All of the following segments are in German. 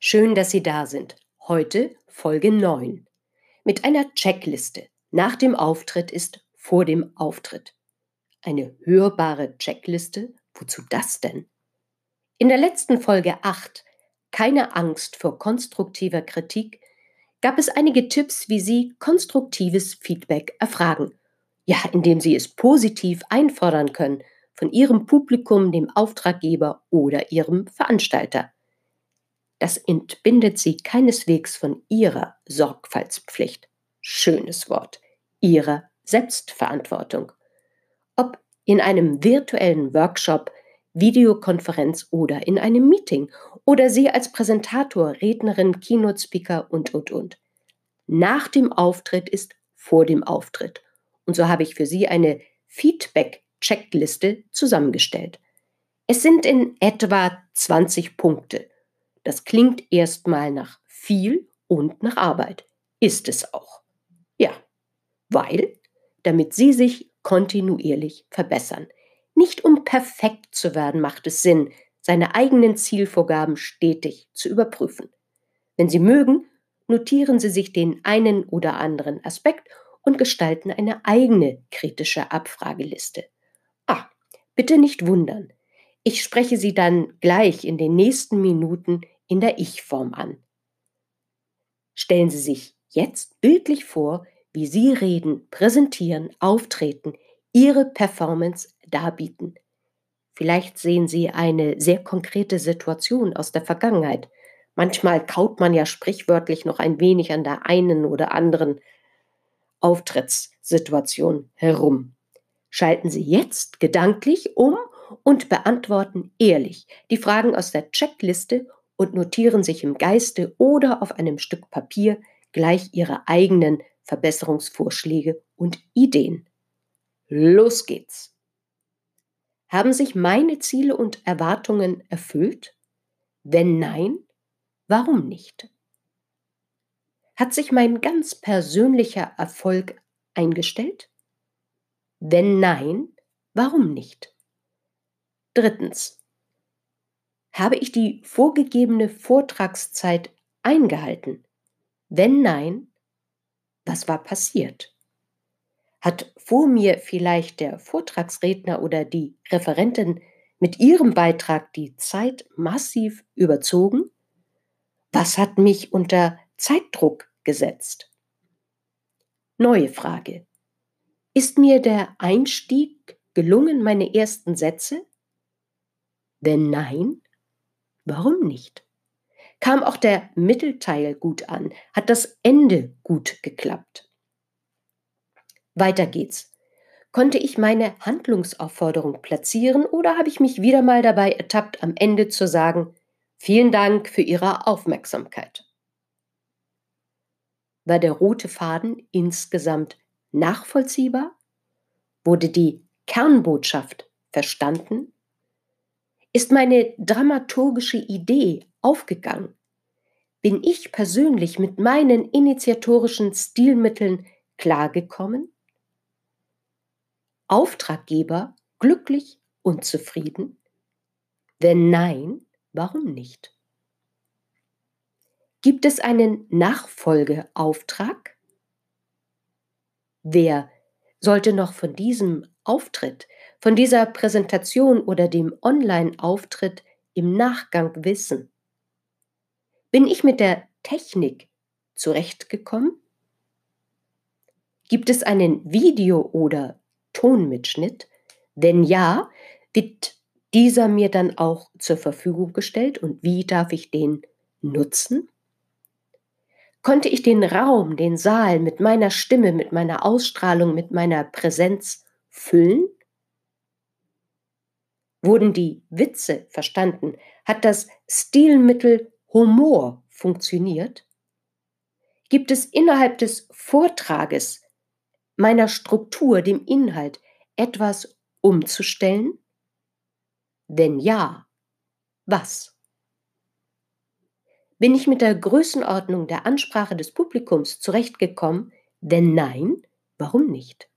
Schön, dass Sie da sind. Heute Folge 9. Mit einer Checkliste. Nach dem Auftritt ist vor dem Auftritt. Eine hörbare Checkliste? Wozu das denn? In der letzten Folge 8, keine Angst vor konstruktiver Kritik, gab es einige Tipps, wie Sie konstruktives Feedback erfragen. Ja, indem Sie es positiv einfordern können von Ihrem Publikum, dem Auftraggeber oder Ihrem Veranstalter. Das entbindet sie keineswegs von ihrer Sorgfaltspflicht. Schönes Wort. Ihrer Selbstverantwortung. Ob in einem virtuellen Workshop, Videokonferenz oder in einem Meeting oder Sie als Präsentator, Rednerin, Keynote-Speaker und, und, und. Nach dem Auftritt ist vor dem Auftritt. Und so habe ich für Sie eine Feedback-Checkliste zusammengestellt. Es sind in etwa 20 Punkte. Das klingt erstmal nach viel und nach Arbeit. Ist es auch. Ja, weil, damit Sie sich kontinuierlich verbessern. Nicht um perfekt zu werden, macht es Sinn, seine eigenen Zielvorgaben stetig zu überprüfen. Wenn Sie mögen, notieren Sie sich den einen oder anderen Aspekt und gestalten eine eigene kritische Abfrageliste. Ah, bitte nicht wundern. Ich spreche Sie dann gleich in den nächsten Minuten in der Ich-Form an. Stellen Sie sich jetzt bildlich vor, wie Sie reden, präsentieren, auftreten, Ihre Performance darbieten. Vielleicht sehen Sie eine sehr konkrete Situation aus der Vergangenheit. Manchmal kaut man ja sprichwörtlich noch ein wenig an der einen oder anderen Auftrittssituation herum. Schalten Sie jetzt gedanklich um und beantworten ehrlich die Fragen aus der Checkliste und notieren sich im Geiste oder auf einem Stück Papier gleich ihre eigenen Verbesserungsvorschläge und Ideen. Los geht's! Haben sich meine Ziele und Erwartungen erfüllt? Wenn nein, warum nicht? Hat sich mein ganz persönlicher Erfolg eingestellt? Wenn nein, warum nicht? Drittens. Habe ich die vorgegebene Vortragszeit eingehalten? Wenn nein, was war passiert? Hat vor mir vielleicht der Vortragsredner oder die Referentin mit ihrem Beitrag die Zeit massiv überzogen? Was hat mich unter Zeitdruck gesetzt? Neue Frage. Ist mir der Einstieg gelungen, meine ersten Sätze? Wenn nein, Warum nicht? Kam auch der Mittelteil gut an? Hat das Ende gut geklappt? Weiter geht's. Konnte ich meine Handlungsaufforderung platzieren oder habe ich mich wieder mal dabei ertappt, am Ende zu sagen, vielen Dank für Ihre Aufmerksamkeit? War der rote Faden insgesamt nachvollziehbar? Wurde die Kernbotschaft verstanden? Ist meine dramaturgische Idee aufgegangen? Bin ich persönlich mit meinen initiatorischen Stilmitteln klargekommen? Auftraggeber glücklich und zufrieden? Wenn nein, warum nicht? Gibt es einen Nachfolgeauftrag? Wer sollte noch von diesem Auftritt von dieser Präsentation oder dem Online-Auftritt im Nachgang wissen? Bin ich mit der Technik zurechtgekommen? Gibt es einen Video- oder Tonmitschnitt? Wenn ja, wird dieser mir dann auch zur Verfügung gestellt und wie darf ich den nutzen? Konnte ich den Raum, den Saal mit meiner Stimme, mit meiner Ausstrahlung, mit meiner Präsenz füllen? Wurden die Witze verstanden? Hat das Stilmittel Humor funktioniert? Gibt es innerhalb des Vortrages meiner Struktur, dem Inhalt, etwas umzustellen? Wenn ja, was? Bin ich mit der Größenordnung der Ansprache des Publikums zurechtgekommen? Wenn nein, warum nicht?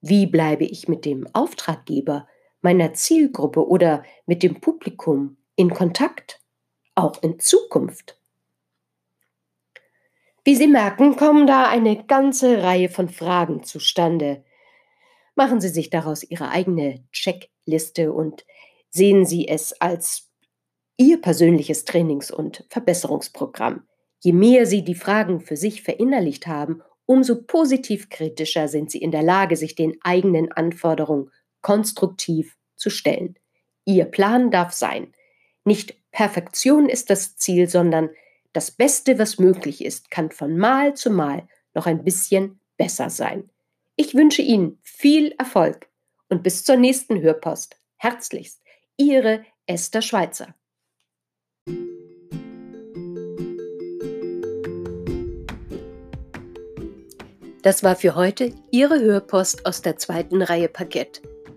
Wie bleibe ich mit dem Auftraggeber, meiner Zielgruppe oder mit dem Publikum in Kontakt, auch in Zukunft? Wie Sie merken, kommen da eine ganze Reihe von Fragen zustande. Machen Sie sich daraus Ihre eigene Checkliste und sehen Sie es als Ihr persönliches Trainings- und Verbesserungsprogramm. Je mehr Sie die Fragen für sich verinnerlicht haben, umso positiv kritischer sind Sie in der Lage, sich den eigenen Anforderungen konstruktiv zu stellen. Ihr Plan darf sein. Nicht Perfektion ist das Ziel, sondern das Beste, was möglich ist, kann von Mal zu Mal noch ein bisschen besser sein. Ich wünsche Ihnen viel Erfolg und bis zur nächsten Hörpost. Herzlichst, Ihre Esther Schweizer. Das war für heute Ihre Hörpost aus der zweiten Reihe Parkett.